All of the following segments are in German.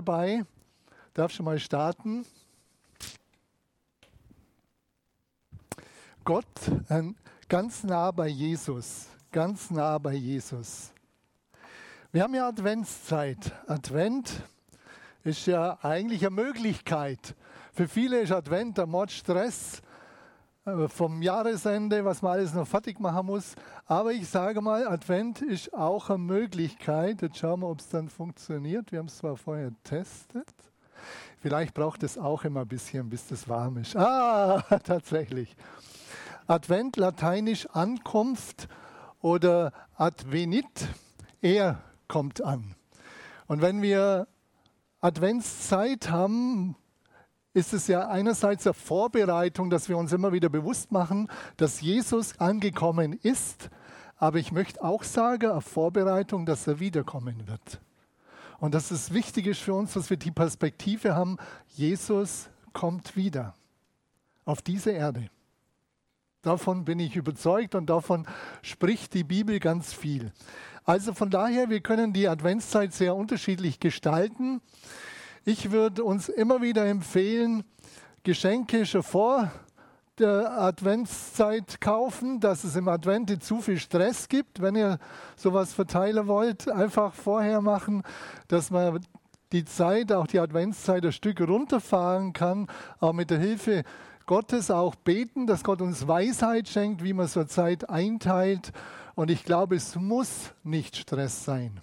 dabei. Darf schon mal starten. Gott äh, ganz nah bei Jesus, ganz nah bei Jesus. Wir haben ja Adventszeit. Advent ist ja eigentlich eine Möglichkeit. Für viele ist Advent der Mordstress vom Jahresende, was man alles noch fertig machen muss. Aber ich sage mal, Advent ist auch eine Möglichkeit. Jetzt schauen wir, ob es dann funktioniert. Wir haben es zwar vorher getestet. Vielleicht braucht es auch immer ein bisschen, bis das warm ist. Ah, tatsächlich. Advent, lateinisch Ankunft oder Advenit, er kommt an. Und wenn wir Adventszeit haben, ist es ja einerseits eine Vorbereitung, dass wir uns immer wieder bewusst machen, dass Jesus angekommen ist, aber ich möchte auch sagen, eine Vorbereitung, dass er wiederkommen wird. Und dass es wichtig ist für uns, dass wir die Perspektive haben, Jesus kommt wieder auf diese Erde. Davon bin ich überzeugt und davon spricht die Bibel ganz viel. Also von daher, wir können die Adventszeit sehr unterschiedlich gestalten. Ich würde uns immer wieder empfehlen, Geschenke schon vor der Adventszeit kaufen, dass es im Advent nicht zu viel Stress gibt. Wenn ihr sowas verteilen wollt, einfach vorher machen, dass man die Zeit, auch die Adventszeit, ein Stück runterfahren kann, auch mit der Hilfe Gottes auch beten, dass Gott uns Weisheit schenkt, wie man so Zeit einteilt. Und ich glaube, es muss nicht Stress sein.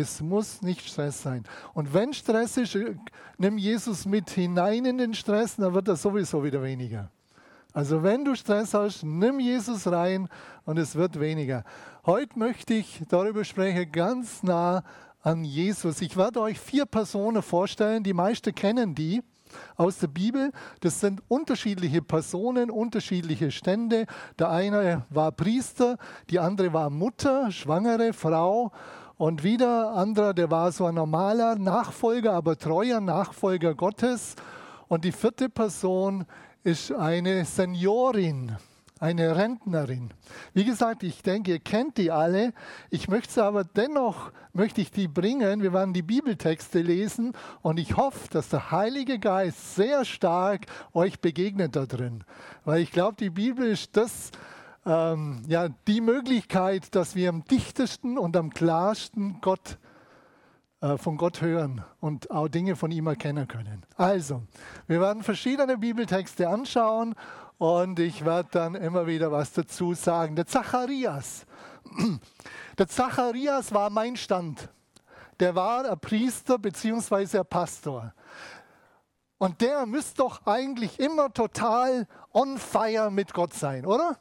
Es muss nicht Stress sein. Und wenn Stress ist, nimm Jesus mit hinein in den Stress, dann wird das sowieso wieder weniger. Also wenn du Stress hast, nimm Jesus rein und es wird weniger. Heute möchte ich darüber sprechen, ganz nah an Jesus. Ich werde euch vier Personen vorstellen, die meisten kennen die aus der Bibel. Das sind unterschiedliche Personen, unterschiedliche Stände. Der eine war Priester, die andere war Mutter, schwangere Frau und wieder anderer, der war so ein normaler Nachfolger, aber treuer Nachfolger Gottes. Und die vierte Person ist eine Seniorin, eine Rentnerin. Wie gesagt, ich denke, ihr kennt die alle. Ich möchte sie aber dennoch, möchte ich die bringen. Wir werden die Bibeltexte lesen und ich hoffe, dass der Heilige Geist sehr stark euch begegnet da drin. Weil ich glaube, die Bibel ist das, ähm, ja, die Möglichkeit, dass wir am dichtesten und am klarsten Gott, äh, von Gott hören und auch Dinge von ihm erkennen können. Also, wir werden verschiedene Bibeltexte anschauen und ich werde dann immer wieder was dazu sagen. Der Zacharias. Der Zacharias war mein Stand. Der war ein Priester bzw. ein Pastor. Und der müsste doch eigentlich immer total on fire mit Gott sein, oder?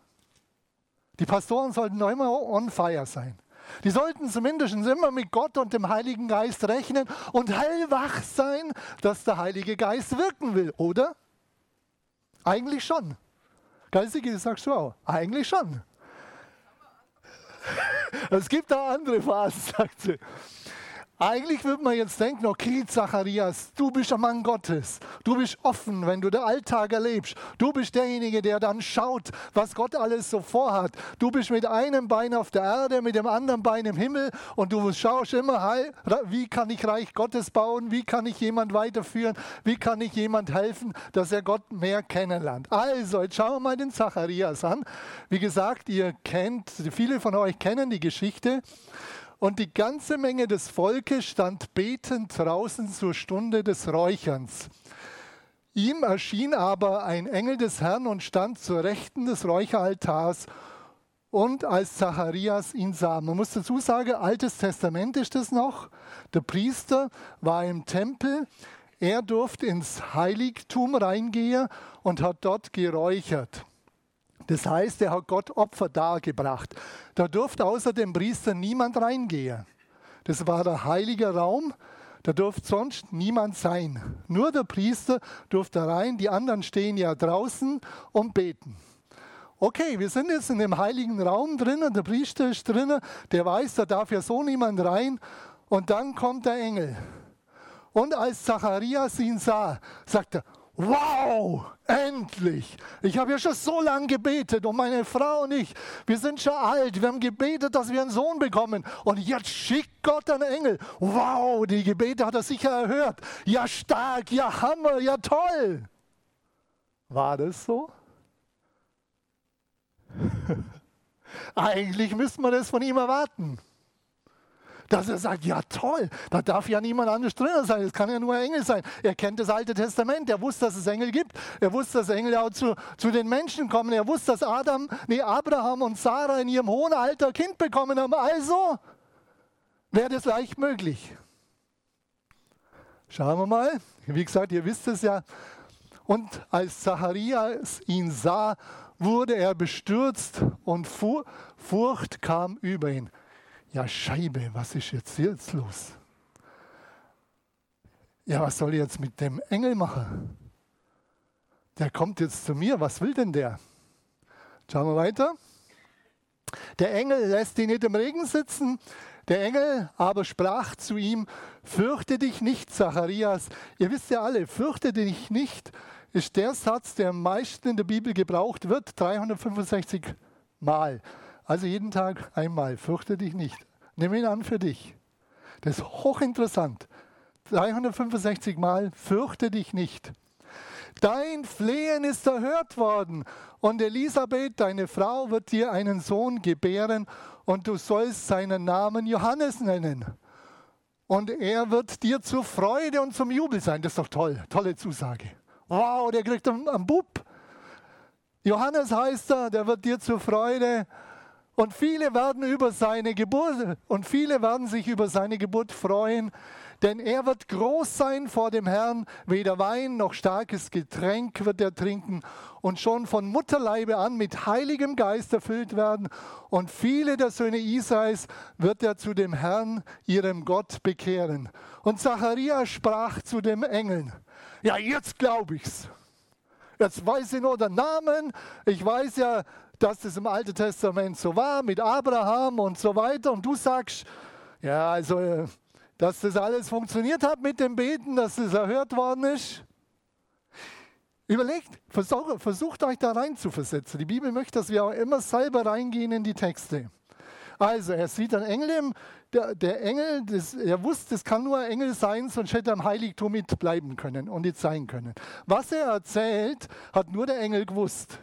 Die Pastoren sollten immer on fire sein. Die sollten zumindest immer mit Gott und dem Heiligen Geist rechnen und hellwach sein, dass der Heilige Geist wirken will, oder? Eigentlich schon. Geistige sagst du auch. Eigentlich schon. Es gibt auch andere Phasen, sagt sie. Eigentlich würde man jetzt denken, okay, Zacharias, du bist ein Mann Gottes. Du bist offen, wenn du den Alltag erlebst. Du bist derjenige, der dann schaut, was Gott alles so vorhat. Du bist mit einem Bein auf der Erde, mit dem anderen Bein im Himmel und du schaust immer, wie kann ich Reich Gottes bauen? Wie kann ich jemand weiterführen? Wie kann ich jemand helfen, dass er Gott mehr kennenlernt? Also, jetzt schauen wir mal den Zacharias an. Wie gesagt, ihr kennt, viele von euch kennen die Geschichte. Und die ganze Menge des Volkes stand betend draußen zur Stunde des Räucherns. Ihm erschien aber ein Engel des Herrn und stand zur Rechten des Räucheraltars. Und als Zacharias ihn sah, man muss dazu sagen, Altes Testament ist es noch, der Priester war im Tempel, er durfte ins Heiligtum reingehen und hat dort geräuchert. Das heißt, er hat Gott Opfer dargebracht. Da durfte außer dem Priester niemand reingehen. Das war der heilige Raum. Da durfte sonst niemand sein. Nur der Priester durfte rein. Die anderen stehen ja draußen und beten. Okay, wir sind jetzt in dem heiligen Raum drinnen. Der Priester ist drinnen. Der weiß, da darf ja so niemand rein. Und dann kommt der Engel. Und als Zacharias ihn sah, sagt er, wow, endlich. Ich habe ja schon so lange gebetet und meine Frau und ich, wir sind schon alt. Wir haben gebetet, dass wir einen Sohn bekommen. Und jetzt schickt Gott einen Engel. Wow, die Gebete hat er sicher erhört. Ja, stark, ja, Hammer, ja, toll. War das so? Eigentlich müsste man das von ihm erwarten dass er sagt, ja toll, da darf ja niemand anderes drin sein, es kann ja nur ein Engel sein. Er kennt das Alte Testament, er wusste, dass es Engel gibt, er wusste, dass Engel auch zu, zu den Menschen kommen, er wusste, dass Adam, nee, Abraham und Sarah in ihrem hohen Alter Kind bekommen haben. Also wäre das leicht möglich. Schauen wir mal, wie gesagt, ihr wisst es ja. Und als Zacharias ihn sah, wurde er bestürzt und Furcht kam über ihn ja Scheibe, was ist jetzt, jetzt los? Ja, was soll ich jetzt mit dem Engel machen? Der kommt jetzt zu mir, was will denn der? Schauen wir weiter. Der Engel lässt ihn nicht im Regen sitzen. Der Engel aber sprach zu ihm, fürchte dich nicht, Zacharias. Ihr wisst ja alle, fürchte dich nicht ist der Satz, der am meisten in der Bibel gebraucht wird, 365 Mal. Also jeden Tag einmal, fürchte dich nicht. Nimm ihn an für dich. Das ist hochinteressant. 365 Mal, fürchte dich nicht. Dein Flehen ist erhört worden und Elisabeth, deine Frau, wird dir einen Sohn gebären und du sollst seinen Namen Johannes nennen. Und er wird dir zur Freude und zum Jubel sein. Das ist doch toll, tolle Zusage. Wow, der kriegt einen Bub. Johannes heißt er, der wird dir zur Freude und viele werden über seine Geburt und viele werden sich über seine Geburt freuen, denn er wird groß sein vor dem Herrn, weder Wein noch starkes Getränk wird er trinken und schon von Mutterleibe an mit heiligem Geist erfüllt werden und viele der Söhne Israels wird er zu dem Herrn, ihrem Gott, bekehren. Und Zachariah sprach zu dem Engeln, ja jetzt glaube ich's. Jetzt weiß ich nur den Namen, ich weiß ja, dass das im Alten Testament so war mit Abraham und so weiter. Und du sagst, ja, also, dass das alles funktioniert hat mit dem Beten, dass das erhört worden ist. Überlegt, versucht, versucht euch da rein zu versetzen. Die Bibel möchte, dass wir auch immer selber reingehen in die Texte. Also, er sieht einen Engel, der, der Engel, das, er wusste, es kann nur ein Engel sein, sonst hätte er im Heiligtum mitbleiben können und nicht sein können. Was er erzählt, hat nur der Engel gewusst.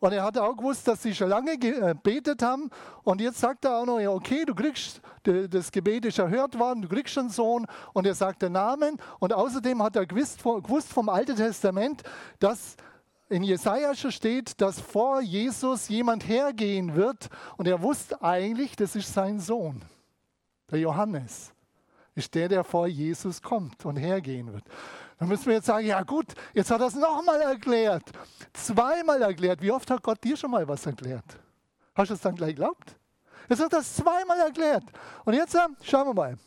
Und er hat auch gewusst, dass sie schon lange gebetet äh, haben. Und jetzt sagt er auch noch, ja, okay, du kriegst, das Gebet ist erhört worden, du kriegst einen Sohn. Und er sagt den Namen. Und außerdem hat er gewusst, gewusst vom Alten Testament, dass in Jesaja schon steht, dass vor Jesus jemand hergehen wird. Und er wusste eigentlich, das ist sein Sohn, der Johannes. Ist der, der vor Jesus kommt und hergehen wird. Dann müssen wir jetzt sagen, ja gut, jetzt hat er es nochmal erklärt. Zweimal erklärt. Wie oft hat Gott dir schon mal was erklärt? Hast du es dann gleich geglaubt? Jetzt hat er es zweimal erklärt. Und jetzt äh, schauen wir mal.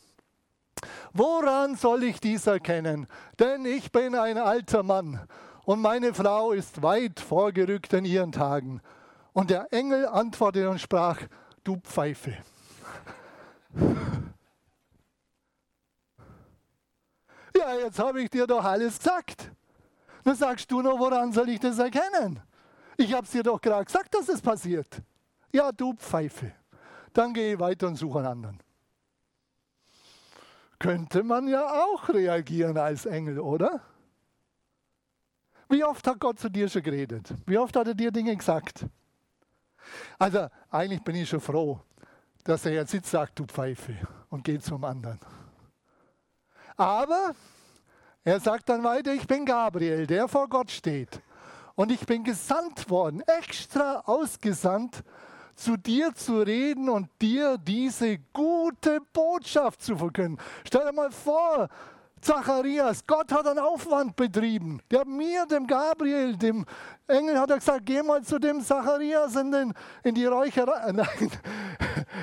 Woran soll ich dies erkennen? Denn ich bin ein alter Mann und meine Frau ist weit vorgerückt in ihren Tagen. Und der Engel antwortete und sprach, du Pfeife. Ja, jetzt habe ich dir doch alles gesagt. Dann sagst du noch, woran soll ich das erkennen? Ich habe es dir doch gerade gesagt, dass es das passiert. Ja, du Pfeife. Dann gehe ich weiter und suche einen anderen. Könnte man ja auch reagieren als Engel, oder? Wie oft hat Gott zu dir schon geredet? Wie oft hat er dir Dinge gesagt? Also eigentlich bin ich schon froh, dass er jetzt nicht sagt, du Pfeife, und geht zum anderen. Aber er sagt dann weiter, ich bin Gabriel, der vor Gott steht. Und ich bin gesandt worden, extra ausgesandt, zu dir zu reden und dir diese gute Botschaft zu verkünden. Stell dir mal vor, Zacharias, Gott hat einen Aufwand betrieben. Der mir, dem Gabriel, dem Engel, hat er gesagt, geh mal zu dem Zacharias in, den, in die Räucherei, nein,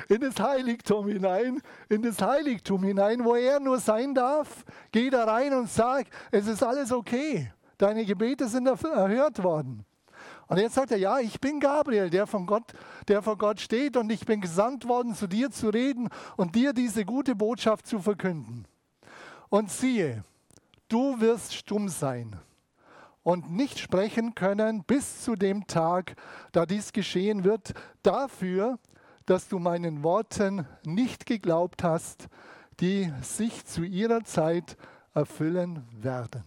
in das Heiligtum hinein, in das Heiligtum hinein, wo er nur sein darf. Geh da rein und sag, es ist alles okay. Deine Gebete sind erhört worden. Und jetzt sagt er, ja, ich bin Gabriel, der von Gott, der vor Gott steht und ich bin gesandt worden, zu dir zu reden und dir diese gute Botschaft zu verkünden. Und siehe, du wirst stumm sein und nicht sprechen können bis zu dem Tag, da dies geschehen wird, dafür, dass du meinen Worten nicht geglaubt hast, die sich zu ihrer Zeit erfüllen werden.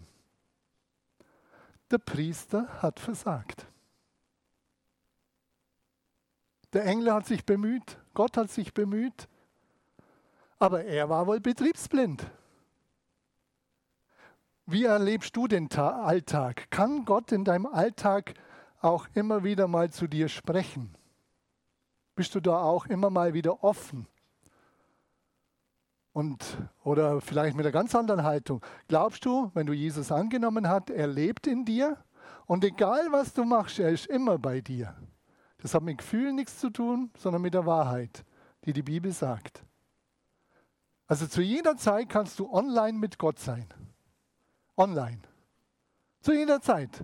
Der Priester hat versagt. Der Engel hat sich bemüht, Gott hat sich bemüht, aber er war wohl betriebsblind. Wie erlebst du den Alltag? Kann Gott in deinem Alltag auch immer wieder mal zu dir sprechen? Bist du da auch immer mal wieder offen? Und, oder vielleicht mit einer ganz anderen Haltung. Glaubst du, wenn du Jesus angenommen hast, er lebt in dir? Und egal was du machst, er ist immer bei dir. Das hat mit Gefühlen nichts zu tun, sondern mit der Wahrheit, die die Bibel sagt. Also zu jeder Zeit kannst du online mit Gott sein. Online. Zu jeder Zeit.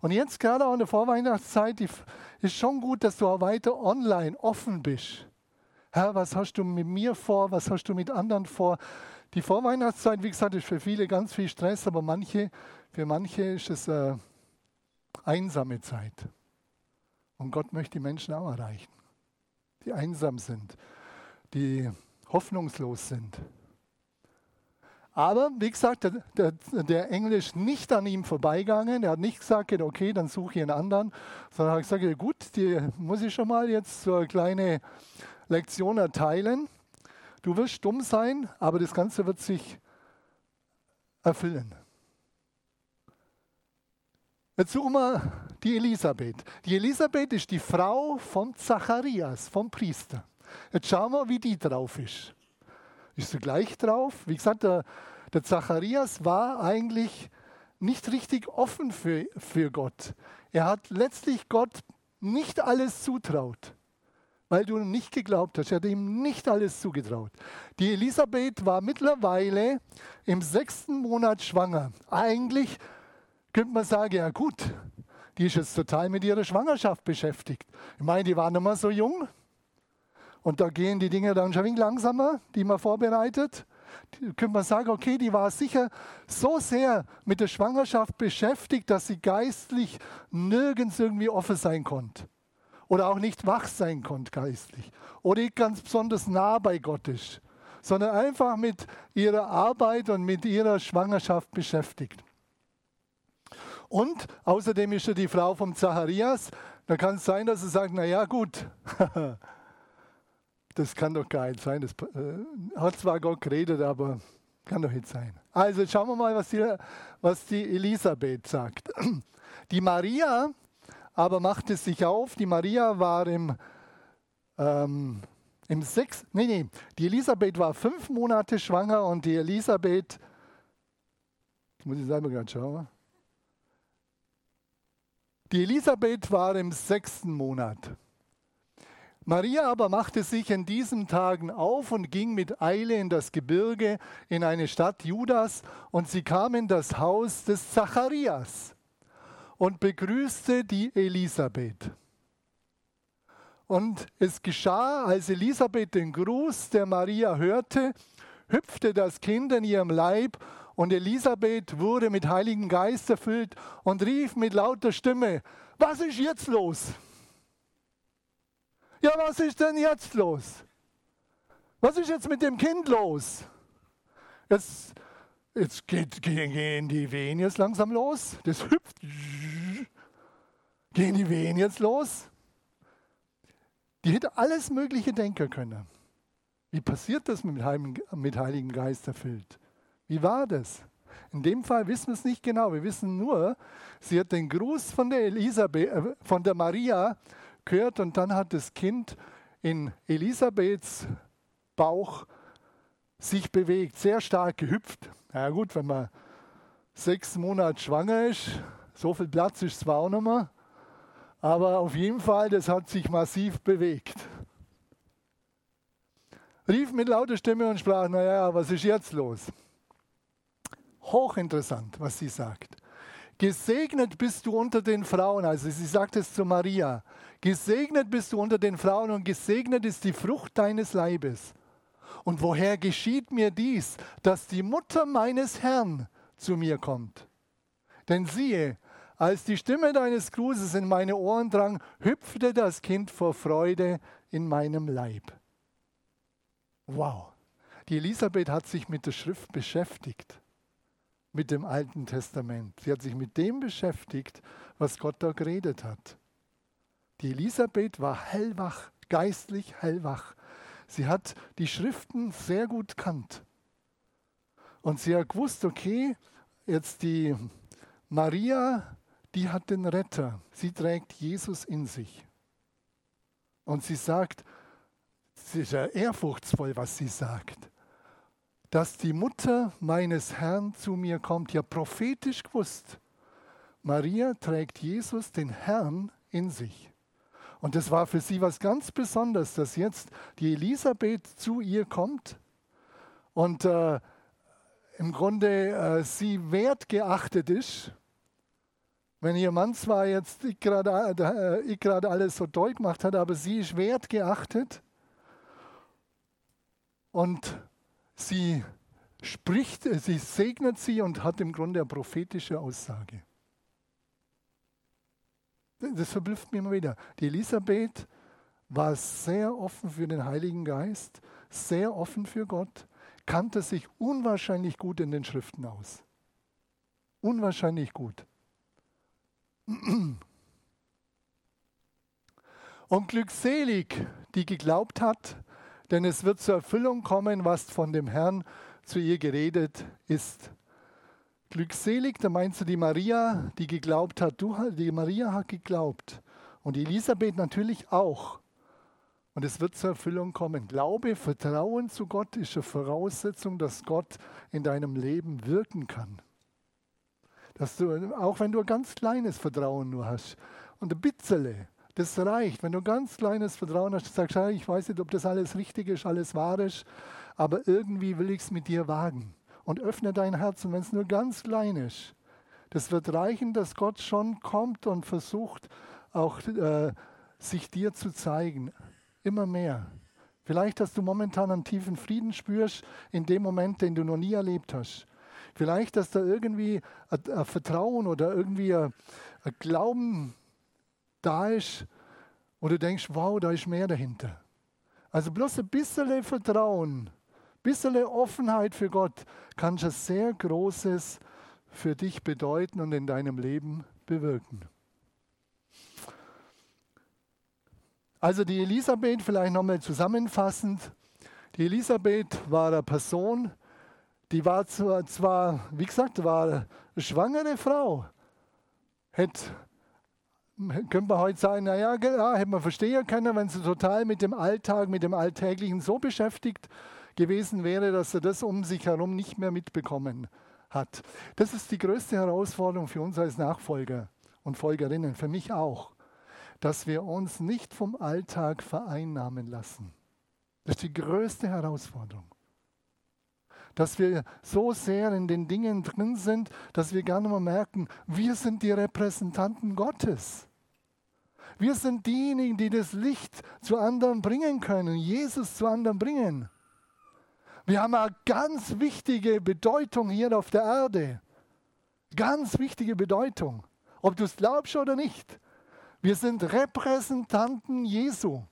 Und jetzt gerade auch in der Vorweihnachtszeit ist schon gut, dass du auch weiter online offen bist. Herr, was hast du mit mir vor? Was hast du mit anderen vor? Die Vorweihnachtszeit, wie gesagt, ist für viele ganz viel Stress, aber manche, für manche ist es eine einsame Zeit. Und Gott möchte die Menschen auch erreichen, die einsam sind, die hoffnungslos sind. Aber wie gesagt, der, der, der Engel ist nicht an ihm vorbeigegangen. Er hat nicht gesagt, okay, dann suche ich einen anderen, sondern hat gesagt, gut, die muss ich schon mal jetzt so eine kleine Lektion erteilen. Du wirst dumm sein, aber das Ganze wird sich erfüllen. Jetzt suchen wir die Elisabeth. Die Elisabeth ist die Frau von Zacharias, vom Priester. Jetzt schauen wir, wie die drauf ist. Ist sie gleich drauf? Wie gesagt, der, der Zacharias war eigentlich nicht richtig offen für, für Gott. Er hat letztlich Gott nicht alles zutraut weil du nicht geglaubt hast. Er hat ihm nicht alles zugetraut. Die Elisabeth war mittlerweile im sechsten Monat schwanger. Eigentlich könnte man sagen, ja gut, die ist jetzt total mit ihrer Schwangerschaft beschäftigt. Ich meine, die war noch mal so jung. Und da gehen die Dinge dann schon ein wenig langsamer, die man vorbereitet. Die, könnte man sagen, okay, die war sicher so sehr mit der Schwangerschaft beschäftigt, dass sie geistlich nirgends irgendwie offen sein konnte oder auch nicht wach sein konnte geistlich oder ganz besonders nah bei Gott ist, sondern einfach mit ihrer Arbeit und mit ihrer Schwangerschaft beschäftigt. Und außerdem ist er die Frau vom Zacharias. Da kann es sein, dass er sagt, na ja gut, das kann doch gar nicht sein. Das äh, hat zwar Gott geredet, aber kann doch nicht sein. Also schauen wir mal, was die, was die Elisabeth sagt. Die Maria aber machte sich auf. Die Maria war im, ähm, im sechs, nee, nee, die Elisabeth war fünf Monate schwanger und die Elisabeth, muss ich selber gerade schauen. Die Elisabeth war im sechsten Monat. Maria aber machte sich in diesen Tagen auf und ging mit Eile in das Gebirge in eine Stadt Judas und sie kam in das Haus des Zacharias und begrüßte die Elisabeth. Und es geschah, als Elisabeth den Gruß der Maria hörte, hüpfte das Kind in ihrem Leib und Elisabeth wurde mit Heiligen Geist erfüllt und rief mit lauter Stimme, was ist jetzt los? Ja, was ist denn jetzt los? Was ist jetzt mit dem Kind los? Jetzt Jetzt geht, gehen die Wehen jetzt langsam los. Das hüpft. Gehen die Wehen jetzt los? Die hätte alles Mögliche denken können. Wie passiert das mit, mit Heiligen Geist erfüllt? Wie war das? In dem Fall wissen wir es nicht genau. Wir wissen nur, sie hat den Gruß von der Elisabeth, äh, von der Maria gehört und dann hat das Kind in Elisabeths Bauch sich bewegt, sehr stark gehüpft. Na ja, gut, wenn man sechs Monate schwanger ist, so viel Platz ist zwar auch noch mal, aber auf jeden Fall, das hat sich massiv bewegt. Rief mit lauter Stimme und sprach, naja, was ist jetzt los? Hochinteressant, was sie sagt. Gesegnet bist du unter den Frauen, also sie sagt es zu Maria, gesegnet bist du unter den Frauen und gesegnet ist die Frucht deines Leibes. Und woher geschieht mir dies, dass die Mutter meines Herrn zu mir kommt? Denn siehe, als die Stimme deines Grußes in meine Ohren drang, hüpfte das Kind vor Freude in meinem Leib. Wow. Die Elisabeth hat sich mit der Schrift beschäftigt, mit dem Alten Testament. Sie hat sich mit dem beschäftigt, was Gott da geredet hat. Die Elisabeth war hellwach, geistlich hellwach. Sie hat die Schriften sehr gut kannt. Und sie hat gewusst, okay, jetzt die Maria, die hat den Retter. Sie trägt Jesus in sich. Und sie sagt, es ist ja ehrfurchtsvoll, was sie sagt, dass die Mutter meines Herrn zu mir kommt. Ja, prophetisch gewusst. Maria trägt Jesus, den Herrn, in sich. Und das war für sie was ganz Besonderes, dass jetzt die Elisabeth zu ihr kommt und äh, im Grunde äh, sie wertgeachtet ist. Wenn ihr Mann zwar jetzt ich gerade äh, alles so toll gemacht hat, aber sie ist wertgeachtet und sie spricht, sie segnet sie und hat im Grunde eine prophetische Aussage. Das verblüfft mich immer wieder. Die Elisabeth war sehr offen für den Heiligen Geist, sehr offen für Gott, kannte sich unwahrscheinlich gut in den Schriften aus. Unwahrscheinlich gut. Und glückselig, die geglaubt hat, denn es wird zur Erfüllung kommen, was von dem Herrn zu ihr geredet ist. Glückselig, da meinst du die Maria, die geglaubt hat. Du, die Maria hat geglaubt. Und Elisabeth natürlich auch. Und es wird zur Erfüllung kommen. Glaube, Vertrauen zu Gott ist eine Voraussetzung, dass Gott in deinem Leben wirken kann. Dass du, auch wenn du ein ganz kleines Vertrauen nur hast und ein bisschen, das reicht. Wenn du ganz kleines Vertrauen hast, sagst du, ich weiß nicht, ob das alles richtig ist, alles wahr ist, aber irgendwie will ich es mit dir wagen und öffne dein Herz. Und wenn es nur ganz klein ist, das wird reichen, dass Gott schon kommt und versucht, auch äh, sich dir zu zeigen. Immer mehr. Vielleicht, dass du momentan einen tiefen Frieden spürst in dem Moment, den du noch nie erlebt hast. Vielleicht, dass da irgendwie ein, ein Vertrauen oder irgendwie ein, ein Glauben da ist, wo du denkst, wow, da ist mehr dahinter. Also bloß ein bisschen Vertrauen bisschen Offenheit für Gott kann schon sehr Großes für dich bedeuten und in deinem Leben bewirken. Also die Elisabeth, vielleicht nochmal zusammenfassend. Die Elisabeth war eine Person, die war zwar, wie gesagt, war eine schwangere Frau. Hätte, könnte man heute sagen, naja, ja, hätte man verstehen können, wenn sie total mit dem Alltag, mit dem Alltäglichen so beschäftigt gewesen wäre, dass er das um sich herum nicht mehr mitbekommen hat. Das ist die größte Herausforderung für uns als Nachfolger und Folgerinnen, für mich auch, dass wir uns nicht vom Alltag vereinnahmen lassen. Das ist die größte Herausforderung. Dass wir so sehr in den Dingen drin sind, dass wir gar nicht mehr merken, wir sind die Repräsentanten Gottes. Wir sind diejenigen, die das Licht zu anderen bringen können, Jesus zu anderen bringen. Wir haben eine ganz wichtige Bedeutung hier auf der Erde. Ganz wichtige Bedeutung. Ob du es glaubst oder nicht. Wir sind Repräsentanten Jesu.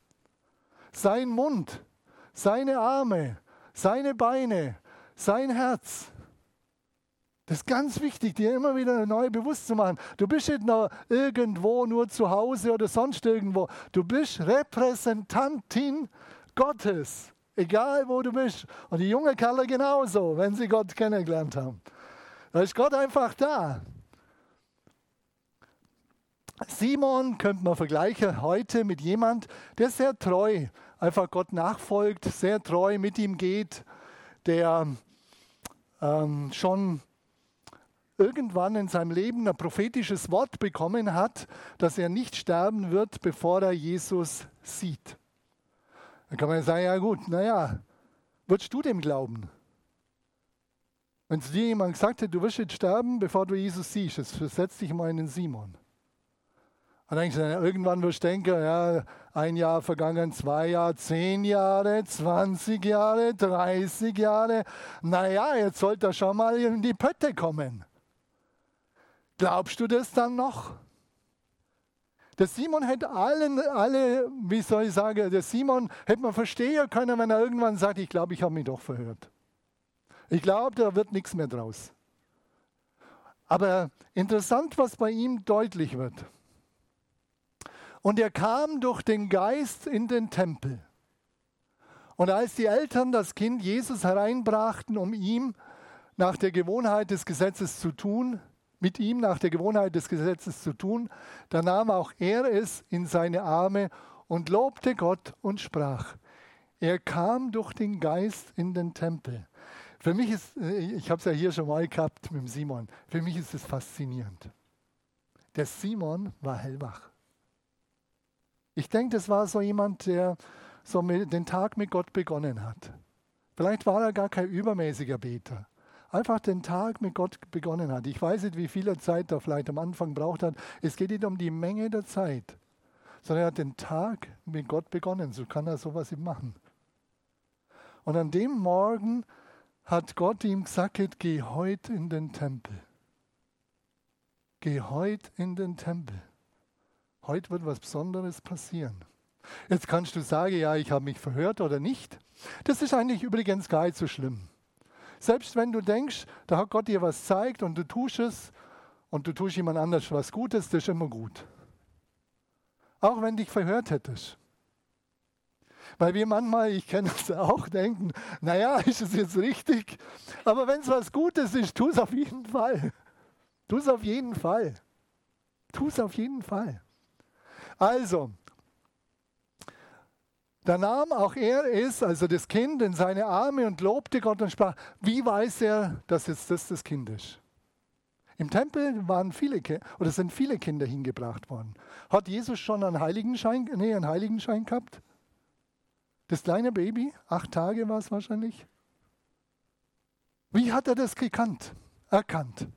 Sein Mund, seine Arme, seine Beine, sein Herz. Das ist ganz wichtig, dir immer wieder neu bewusst zu machen. Du bist nicht noch irgendwo nur zu Hause oder sonst irgendwo. Du bist Repräsentantin Gottes. Egal wo du bist. Und die jungen Kerle genauso, wenn sie Gott kennengelernt haben. Da ist Gott einfach da. Simon könnte man vergleichen heute mit jemand, der sehr treu einfach Gott nachfolgt, sehr treu mit ihm geht, der ähm, schon irgendwann in seinem Leben ein prophetisches Wort bekommen hat, dass er nicht sterben wird, bevor er Jesus sieht. Dann kann man sagen, ja gut, naja, würdest du dem glauben? Wenn es dir jemand gesagt hätte, du wirst jetzt sterben, bevor du Jesus siehst, das versetzt dich mal in den Simon. Dann denkst du, irgendwann wirst du denken, ja, ein Jahr vergangen, zwei Jahre, zehn Jahre, 20 Jahre, 30 Jahre. Naja, jetzt sollte er schon mal in die Pötte kommen. Glaubst du das dann noch? Der Simon hätte allen, alle, wie soll ich sagen, der Simon hätte man verstehen können, wenn er irgendwann sagt, ich glaube, ich habe mich doch verhört. Ich glaube, da wird nichts mehr draus. Aber interessant, was bei ihm deutlich wird. Und er kam durch den Geist in den Tempel. Und als die Eltern das Kind Jesus hereinbrachten, um ihm nach der Gewohnheit des Gesetzes zu tun, mit ihm nach der Gewohnheit des Gesetzes zu tun, da nahm auch er es in seine Arme und lobte Gott und sprach. Er kam durch den Geist in den Tempel. Für mich ist, äh, ich habe es ja hier schon mal gehabt mit dem Simon, für mich ist es faszinierend. Der Simon war hellwach. Ich denke, das war so jemand, der so den Tag mit Gott begonnen hat. Vielleicht war er gar kein übermäßiger Beter. Einfach den Tag mit Gott begonnen hat. Ich weiß nicht, wie viel Zeit er vielleicht am Anfang braucht hat. Es geht nicht um die Menge der Zeit, sondern er hat den Tag mit Gott begonnen. So kann er sowas eben machen. Und an dem Morgen hat Gott ihm gesagt, geh heute in den Tempel. Geh heute in den Tempel. Heute wird was Besonderes passieren. Jetzt kannst du sagen, ja, ich habe mich verhört oder nicht. Das ist eigentlich übrigens gar nicht so schlimm. Selbst wenn du denkst, da hat Gott dir was zeigt und du tust es und du tust jemand anders was Gutes, das ist immer gut. Auch wenn dich verhört hättest. Weil wir manchmal, ich kenne es auch, denken, naja, ist es jetzt richtig? Aber wenn es was Gutes ist, tu es auf jeden Fall. Tu es auf jeden Fall. Tu es auf jeden Fall. Also, da nahm auch er es, also das Kind, in seine Arme und lobte Gott und sprach, wie weiß er, dass jetzt das das Kind ist? Im Tempel waren viele oder sind viele Kinder hingebracht worden. Hat Jesus schon einen Heiligenschein, nee, einen Heiligenschein gehabt? Das kleine Baby, acht Tage war es wahrscheinlich. Wie hat er das gekannt, erkannt?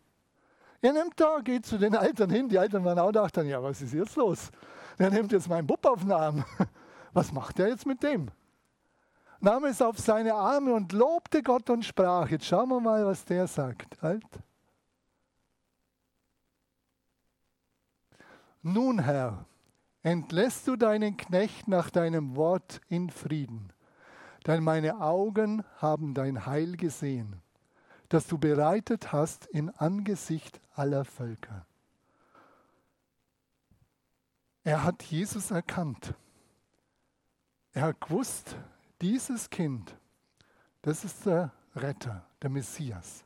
Er nimmt da, geht zu den Eltern hin. Die Eltern waren auch dachten, ja, was ist jetzt los? Der nimmt jetzt meinen Bub auf den Arm. Was macht er jetzt mit dem? Nahm es auf seine Arme und lobte Gott und sprach. Jetzt schauen wir mal, was der sagt. Halt. Nun, Herr, entlässt du deinen Knecht nach deinem Wort in Frieden, denn meine Augen haben dein Heil gesehen, das du bereitet hast in Angesicht aller Völker. Er hat Jesus erkannt. Er hat gewusst, dieses Kind, das ist der Retter, der Messias.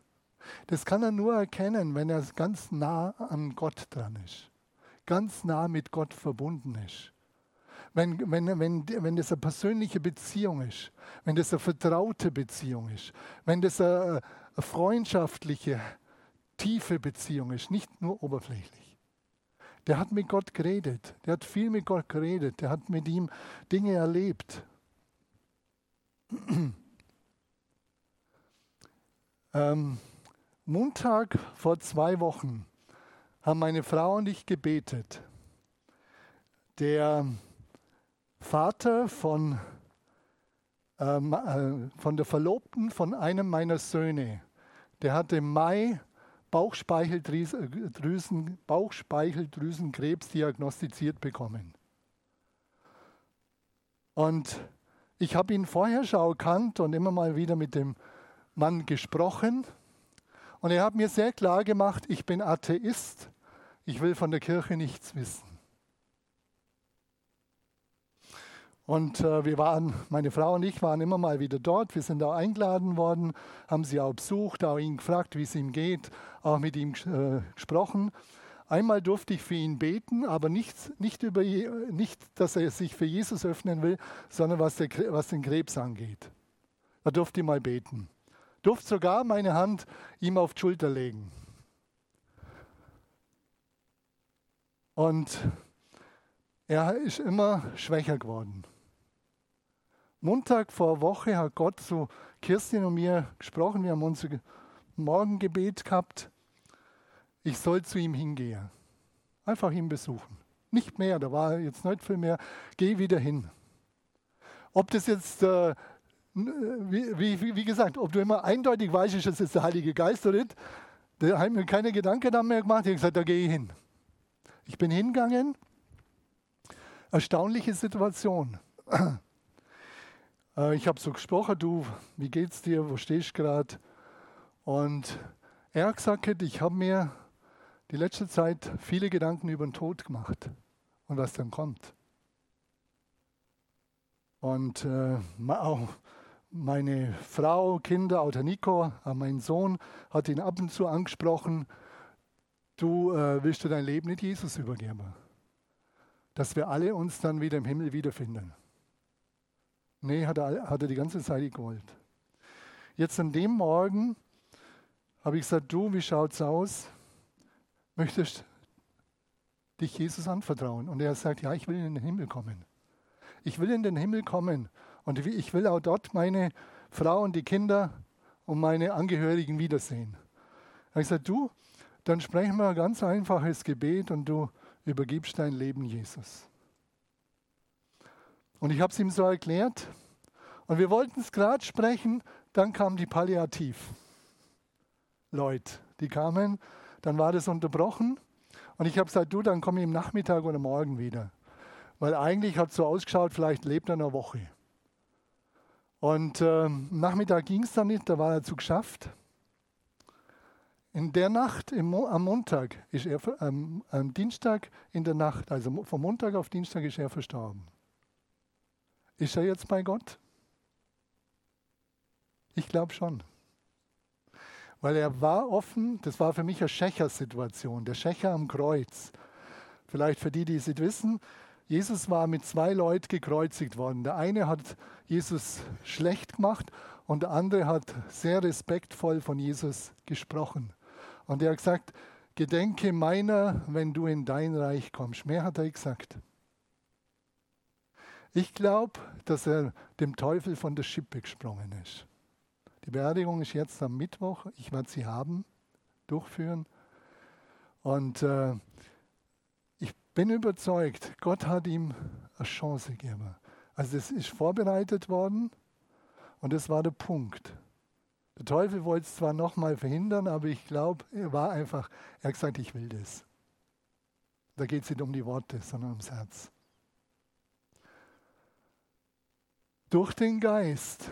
Das kann er nur erkennen, wenn er ganz nah an Gott dran ist ganz nah mit Gott verbunden ist. Wenn, wenn, wenn, wenn das eine persönliche Beziehung ist, wenn das eine vertraute Beziehung ist, wenn das eine, eine freundschaftliche, tiefe Beziehung ist, nicht nur oberflächlich. Der hat mit Gott geredet, der hat viel mit Gott geredet, der hat mit ihm Dinge erlebt. ähm, Montag vor zwei Wochen haben meine Frau und ich gebetet. Der Vater von, ähm, äh, von der Verlobten von einem meiner Söhne, der hatte im Mai Bauchspeicheldrüsen, Bauchspeicheldrüsenkrebs diagnostiziert bekommen. Und ich habe ihn vorher schon erkannt und immer mal wieder mit dem Mann gesprochen. Und er hat mir sehr klar gemacht, ich bin Atheist, ich will von der Kirche nichts wissen. Und äh, wir waren, meine Frau und ich waren immer mal wieder dort. Wir sind da eingeladen worden, haben sie auch besucht, auch ihn gefragt, wie es ihm geht, auch mit ihm äh, gesprochen. Einmal durfte ich für ihn beten, aber nicht, nicht, über, nicht, dass er sich für Jesus öffnen will, sondern was, der, was den Krebs angeht. Da durfte ich mal beten durfte sogar meine Hand ihm auf die Schulter legen. Und er ist immer schwächer geworden. Montag vor Woche hat Gott zu Kirstin und mir gesprochen. Wir haben unser Morgengebet gehabt. Ich soll zu ihm hingehen. Einfach ihn besuchen. Nicht mehr, da war jetzt nicht viel mehr. Geh wieder hin. Ob das jetzt äh, wie, wie, wie, gesagt, ob du immer eindeutig weißt, ist es der Heilige Geist oder nicht, Da habe ich mir keine Gedanken mehr gemacht. Ich habe gesagt, da gehe ich hin. Ich bin hingegangen. Erstaunliche Situation. Äh, ich habe so gesprochen, du, wie geht's dir, wo stehst du gerade? Und er hat gesagt, ich habe mir die letzte Zeit viele Gedanken über den Tod gemacht und was dann kommt. Und äh, auch meine Frau, Kinder, auch der Nico, auch mein Sohn, hat ihn ab und zu angesprochen, du äh, willst du dein Leben nicht Jesus übergeben, dass wir alle uns dann wieder im Himmel wiederfinden. Nee, hat er, hat er die ganze Zeit gewollt. Jetzt an dem Morgen habe ich gesagt, du, wie schaut's aus? Möchtest dich Jesus anvertrauen? Und er sagt, ja, ich will in den Himmel kommen. Ich will in den Himmel kommen und ich will auch dort meine Frau und die Kinder und meine Angehörigen wiedersehen. Er hat gesagt, du, dann sprechen wir ein ganz einfaches Gebet und du übergibst dein Leben Jesus. Und ich habe es ihm so erklärt. Und wir wollten es gerade sprechen, dann kam die Palliativ. Leute, die kamen, dann war das unterbrochen. Und ich habe gesagt, du, dann komme ich am Nachmittag oder morgen wieder. Weil eigentlich hat es so ausgeschaut, vielleicht lebt er eine Woche. Und äh, Nachmittag ging es dann nicht, da war er zu geschafft. In der Nacht, im, am Montag, ist er, ähm, am Dienstag in der Nacht, also vom Montag auf Dienstag ist er verstorben. Ist er jetzt bei Gott? Ich glaube schon. Weil er war offen, das war für mich eine Schächer-Situation, der Schächer am Kreuz. Vielleicht für die, die es nicht wissen, Jesus war mit zwei Leuten gekreuzigt worden. Der eine hat Jesus schlecht gemacht und der andere hat sehr respektvoll von Jesus gesprochen. Und er hat gesagt, gedenke meiner, wenn du in dein Reich kommst. Mehr hat er gesagt. Ich glaube, dass er dem Teufel von der Schippe gesprungen ist. Die Beerdigung ist jetzt am Mittwoch. Ich werde sie haben, durchführen. Und äh, ich bin überzeugt, Gott hat ihm eine Chance gegeben. Also es ist vorbereitet worden und das war der Punkt. Der Teufel wollte es zwar nochmal verhindern, aber ich glaube, er war einfach, er hat gesagt, ich will das. Da geht es nicht um die Worte, sondern ums Herz. Durch den Geist.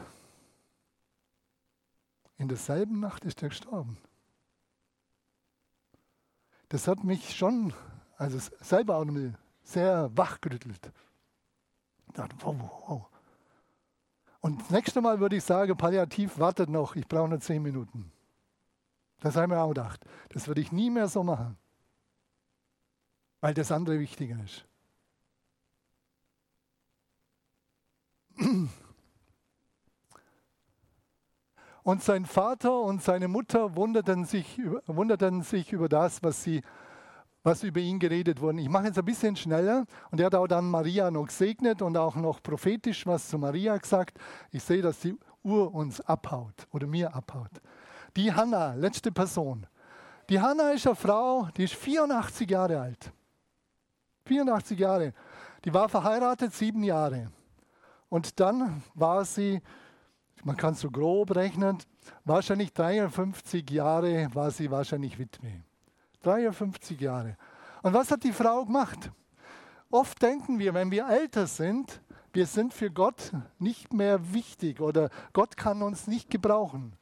In derselben Nacht ist er gestorben. Das hat mich schon, also selber auch sehr wachgerüttelt. Ich dachte, wow, wow. Und das nächste Mal würde ich sagen, Palliativ wartet noch, ich brauche nur zehn Minuten. Das habe ich mir auch gedacht. Das würde ich nie mehr so machen, weil das andere wichtiger ist. Und sein Vater und seine Mutter wunderten sich, wunderten sich über das, was, sie, was über ihn geredet wurde. Ich mache jetzt ein bisschen schneller. Und er hat auch dann Maria noch gesegnet und auch noch prophetisch was zu Maria gesagt. Ich sehe, dass die Uhr uns abhaut oder mir abhaut. Die Hanna, letzte Person. Die Hanna ist eine Frau, die ist 84 Jahre alt. 84 Jahre. Die war verheiratet sieben Jahre. Und dann war sie, man kann so grob rechnen, wahrscheinlich 53 Jahre war sie wahrscheinlich Witwe. 53 Jahre. Und was hat die Frau gemacht? Oft denken wir, wenn wir älter sind, wir sind für Gott nicht mehr wichtig oder Gott kann uns nicht gebrauchen.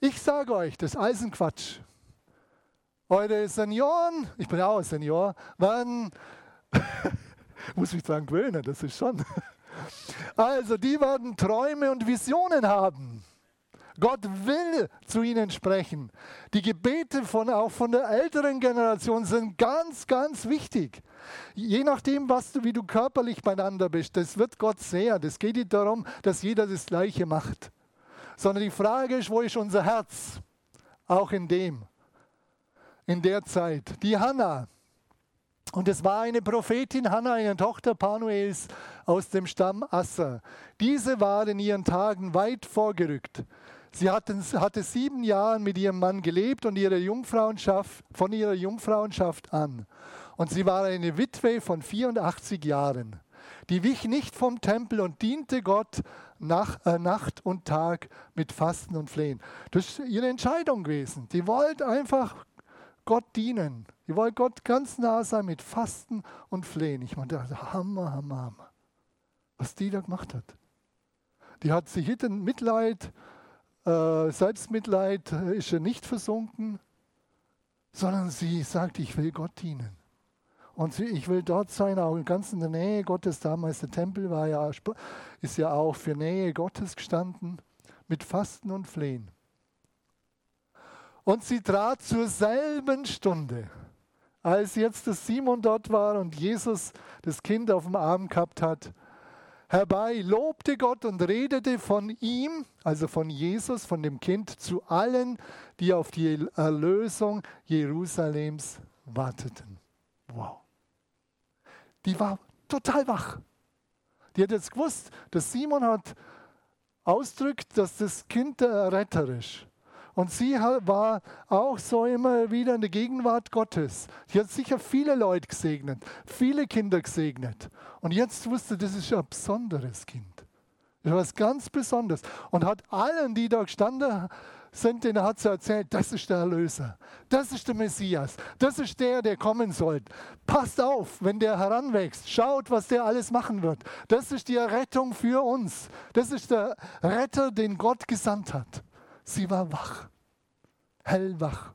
Ich sage euch, das ist alles ein Quatsch. Eure Senioren, ich bin auch ein Senior, werden, muss ich dran gewöhnen, das ist schon, also die werden Träume und Visionen haben. Gott will zu ihnen sprechen. Die Gebete von, auch von der älteren Generation sind ganz, ganz wichtig. Je nachdem, was du, wie du körperlich beieinander bist, das wird Gott sehen. Es geht nicht darum, dass jeder das Gleiche macht. Sondern die Frage ist, wo ist unser Herz? Auch in dem, in der Zeit. Die Hannah, und es war eine Prophetin, Hannah, eine Tochter Panuels aus dem Stamm Asser. Diese war in ihren Tagen weit vorgerückt. Sie hatten, hatte sieben Jahre mit ihrem Mann gelebt und ihre Jungfrauenschaft, von ihrer Jungfrauenschaft an. Und sie war eine Witwe von 84 Jahren. Die wich nicht vom Tempel und diente Gott Nach, äh, Nacht und Tag mit Fasten und Flehen. Das ist ihre Entscheidung gewesen. Die wollte einfach Gott dienen. Die wollte Gott ganz nah sein mit Fasten und Flehen. Ich meine, Hammer, Hammer, Hammer. Was die da gemacht hat. Die hat sich hinten Mitleid, äh, Selbstmitleid äh, ist ihr nicht versunken, sondern sie sagt, ich will Gott dienen. Und ich will dort sein, auch ganz in der Nähe Gottes. Damals der Tempel war ja, ist ja auch für Nähe Gottes gestanden, mit Fasten und Flehen. Und sie trat zur selben Stunde, als jetzt das Simon dort war und Jesus das Kind auf dem Arm gehabt hat, herbei, lobte Gott und redete von ihm, also von Jesus, von dem Kind, zu allen, die auf die Erlösung Jerusalems warteten. Wow. Die war total wach. Die hat jetzt gewusst, dass Simon hat ausdrückt, dass das Kind der Retter ist. Und sie war auch so immer wieder in der Gegenwart Gottes. Sie hat sicher viele Leute gesegnet, viele Kinder gesegnet. Und jetzt wusste, das ist ein besonderes Kind. Das ist was ganz Besonderes. Und hat allen, die da gestanden sind, denen hat sie erzählt, das ist der Erlöser, das ist der Messias, das ist der, der kommen soll. Passt auf, wenn der heranwächst, schaut, was der alles machen wird. Das ist die Rettung für uns. Das ist der Retter, den Gott gesandt hat. Sie war wach, hellwach.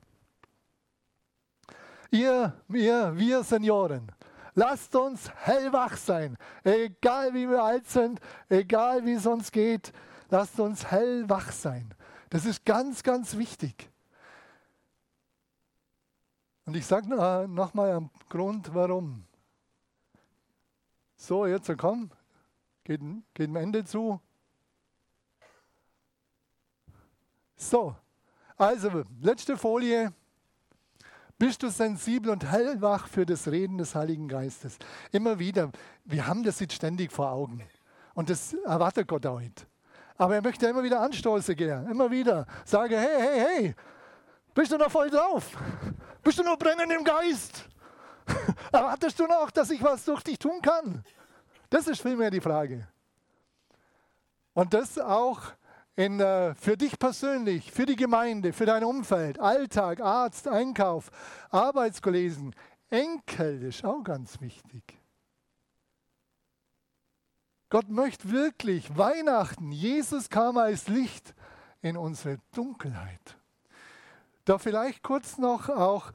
Ihr, ihr, wir Senioren, lasst uns hellwach sein. Egal wie wir alt sind, egal wie es uns geht, lasst uns hellwach sein. Das ist ganz, ganz wichtig. Und ich sage nochmal am Grund, warum. So, jetzt komm, geht, geht dem Ende zu. So, also letzte Folie. Bist du sensibel und hellwach für das Reden des Heiligen Geistes? Immer wieder, wir haben das jetzt ständig vor Augen. Und das erwartet Gott heute. Aber er möchte immer wieder Anstoße gehen. Immer wieder sage, hey, hey, hey, bist du noch voll drauf? Bist du noch brennend im Geist? Erwartest du noch, dass ich was durch dich tun kann? Das ist vielmehr die Frage. Und das auch in, äh, für dich persönlich, für die Gemeinde, für dein Umfeld, Alltag, Arzt, Einkauf, Arbeitskollegen, Enkel ist auch ganz wichtig. Gott möchte wirklich Weihnachten. Jesus kam als Licht in unsere Dunkelheit. Da vielleicht kurz noch auch,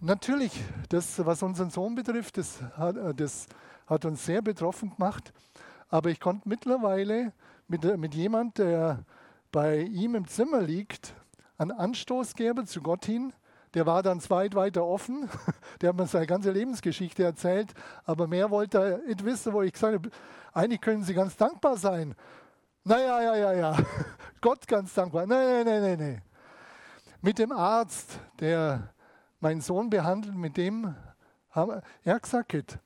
natürlich, das, was unseren Sohn betrifft, das hat, äh, das hat uns sehr betroffen gemacht. Aber ich konnte mittlerweile mit, mit jemand, der bei ihm im Zimmer liegt, einen Anstoß geben zu Gott hin. Der war dann zweit weiter offen. Der hat mir seine ganze Lebensgeschichte erzählt. Aber mehr wollte er nicht wissen, wo ich gesagt habe, eigentlich können Sie ganz dankbar sein. Naja, ja, ja, ja. Gott ganz dankbar. Nein, nein, nein, nein, nein. Mit dem Arzt, der meinen Sohn behandelt, mit dem haben er gesagt,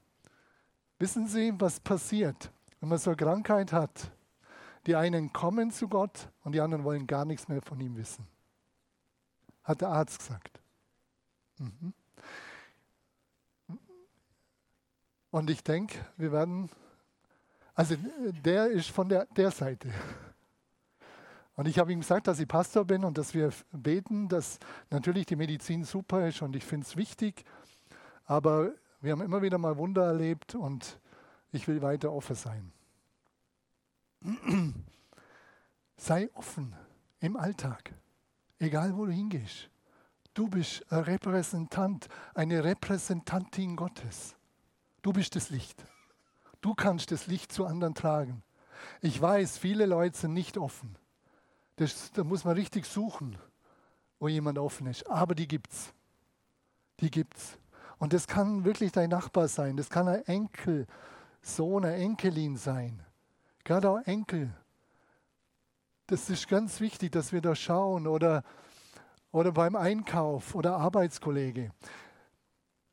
wissen Sie, was passiert, wenn man so eine Krankheit hat? Die einen kommen zu Gott und die anderen wollen gar nichts mehr von ihm wissen. Hat der Arzt gesagt. Mhm. Und ich denke, wir werden, also der ist von der, der Seite. Und ich habe ihm gesagt, dass ich Pastor bin und dass wir beten, dass natürlich die Medizin super ist und ich finde es wichtig. Aber wir haben immer wieder mal Wunder erlebt und ich will weiter offen sein. Sei offen im Alltag, egal wo du hingehst. Du bist ein Repräsentant, eine Repräsentantin Gottes. Du bist das Licht. Du kannst das Licht zu anderen tragen. Ich weiß, viele Leute sind nicht offen. Das, da muss man richtig suchen, wo jemand offen ist. Aber die gibt's. Die gibt's. Und das kann wirklich dein Nachbar sein. Das kann ein Enkel, Sohn, eine Enkelin sein. Gerade auch Enkel. Das ist ganz wichtig, dass wir da schauen oder, oder beim Einkauf oder Arbeitskollege.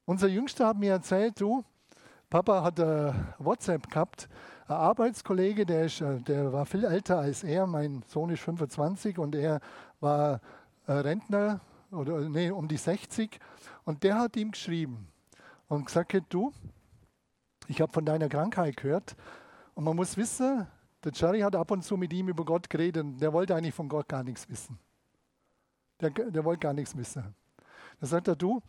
Unser Jüngster hat mir erzählt, du, Papa hat äh, WhatsApp gehabt, ein Arbeitskollege, der, ist, äh, der war viel älter als er, mein Sohn ist 25 und er war äh, Rentner oder nee, um die 60 und der hat ihm geschrieben und gesagt, du, ich habe von deiner Krankheit gehört und man muss wissen, Der Jerry hat ab und zu mit ihm über Gott geredet der wollte eigentlich von Gott gar nichts wissen. Der, der wollte gar nichts wissen. Da sagt er, du,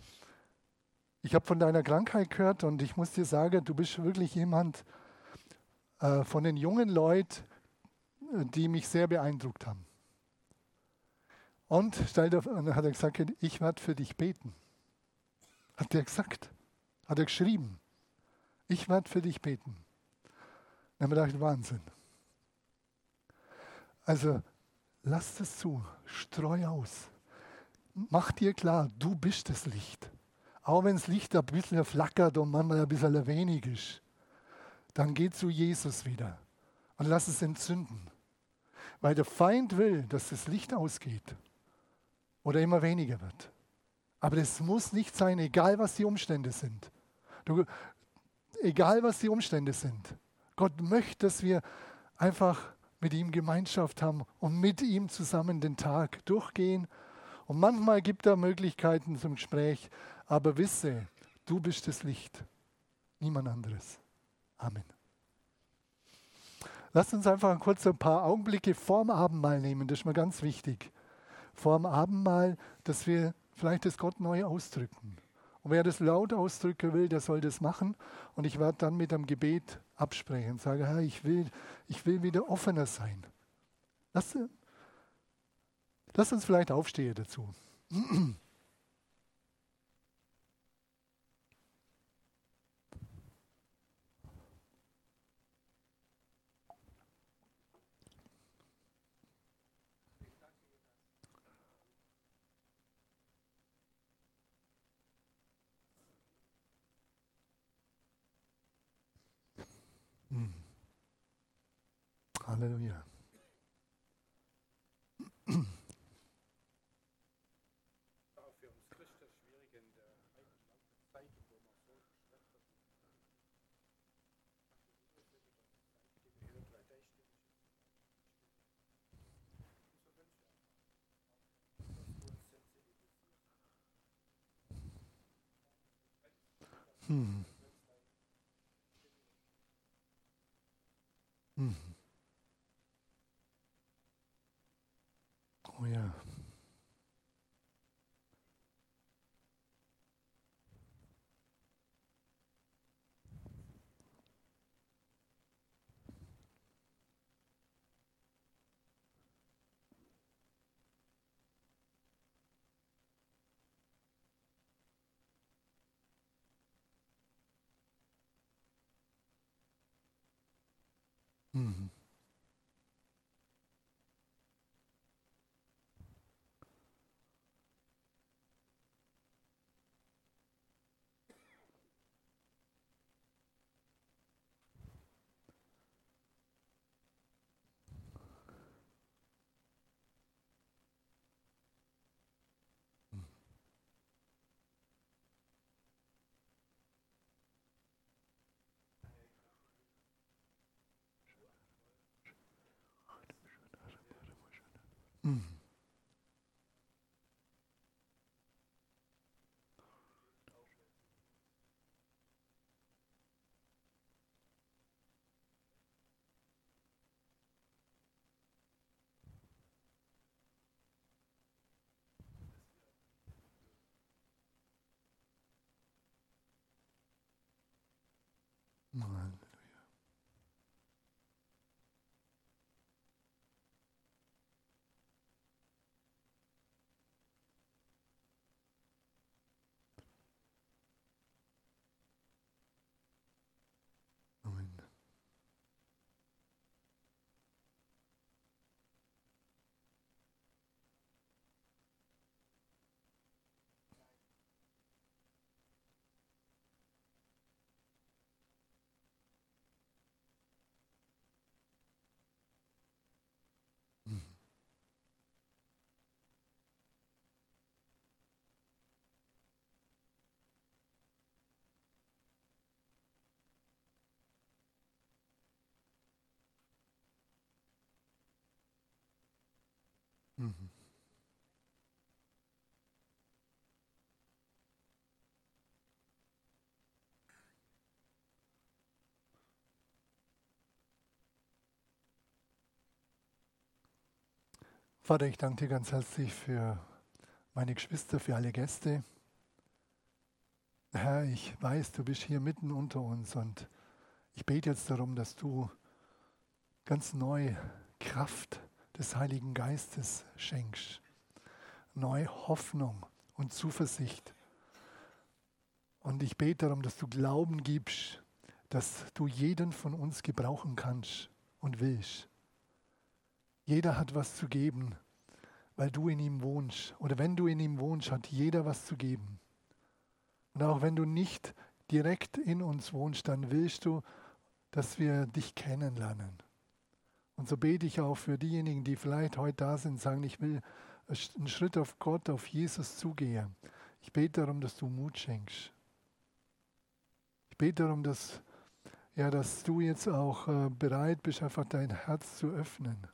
ich habe von deiner Krankheit gehört und ich muss dir sagen, du bist wirklich jemand äh, von den jungen Leuten, die mich sehr beeindruckt haben. Und dann hat er gesagt, ich werde für dich beten. Hat er gesagt, hat er geschrieben. Ich werde für dich beten. Dann habe ich gedacht, Wahnsinn. Also lass es zu, streu aus. Mach dir klar, du bist das Licht. Auch wenn das Licht ein bisschen flackert und manchmal ein bisschen wenig ist, dann geh zu Jesus wieder und lass es entzünden. Weil der Feind will, dass das Licht ausgeht oder immer weniger wird. Aber das muss nicht sein, egal was die Umstände sind. Du, egal was die Umstände sind. Gott möchte, dass wir einfach mit ihm Gemeinschaft haben und mit ihm zusammen den Tag durchgehen. Und manchmal gibt er Möglichkeiten zum Gespräch, aber wisse, du bist das Licht, niemand anderes. Amen. Lasst uns einfach kurz ein paar Augenblicke vorm Abendmahl nehmen, das ist mir ganz wichtig. Vorm Abendmahl, dass wir vielleicht das Gott neu ausdrücken. Und wer das laut ausdrücken will, der soll das machen. Und ich werde dann mit einem Gebet absprechen sage, Herr, ich will, ich will wieder offener sein. Lass, lass uns vielleicht aufstehen dazu. Halleluja. Hmm. Hmm. Oh ja. Mhm. Mhm. Nein. Mhm. Vater, ich danke dir ganz herzlich für meine Geschwister, für alle Gäste. Herr, ich weiß, du bist hier mitten unter uns und ich bete jetzt darum, dass du ganz neu Kraft des Heiligen Geistes schenkst, neue Hoffnung und Zuversicht. Und ich bete darum, dass du Glauben gibst, dass du jeden von uns gebrauchen kannst und willst. Jeder hat was zu geben, weil du in ihm wohnst. Oder wenn du in ihm wohnst, hat jeder was zu geben. Und auch wenn du nicht direkt in uns wohnst, dann willst du, dass wir dich kennenlernen. Und so bete ich auch für diejenigen, die vielleicht heute da sind, sagen, ich will einen Schritt auf Gott, auf Jesus zugehen. Ich bete darum, dass du Mut schenkst. Ich bete darum, dass, ja, dass du jetzt auch äh, bereit bist, einfach dein Herz zu öffnen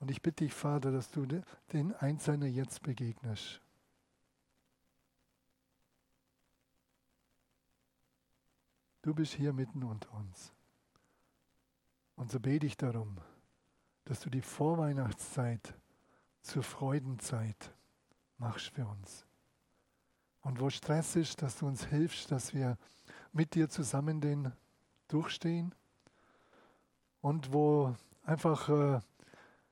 und ich bitte dich, Vater, dass du den Einzelnen jetzt begegnest. Du bist hier mitten unter uns. Und so bete ich darum, dass du die Vorweihnachtszeit zur Freudenzeit machst für uns. Und wo Stress ist, dass du uns hilfst, dass wir mit dir zusammen den durchstehen. Und wo einfach äh,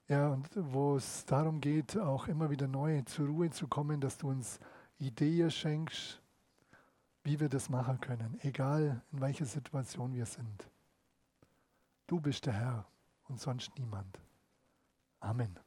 ja, und wo es darum geht, auch immer wieder neu zur Ruhe zu kommen, dass du uns Ideen schenkst, wie wir das machen können, egal in welcher Situation wir sind. Du bist der Herr und sonst niemand. Amen.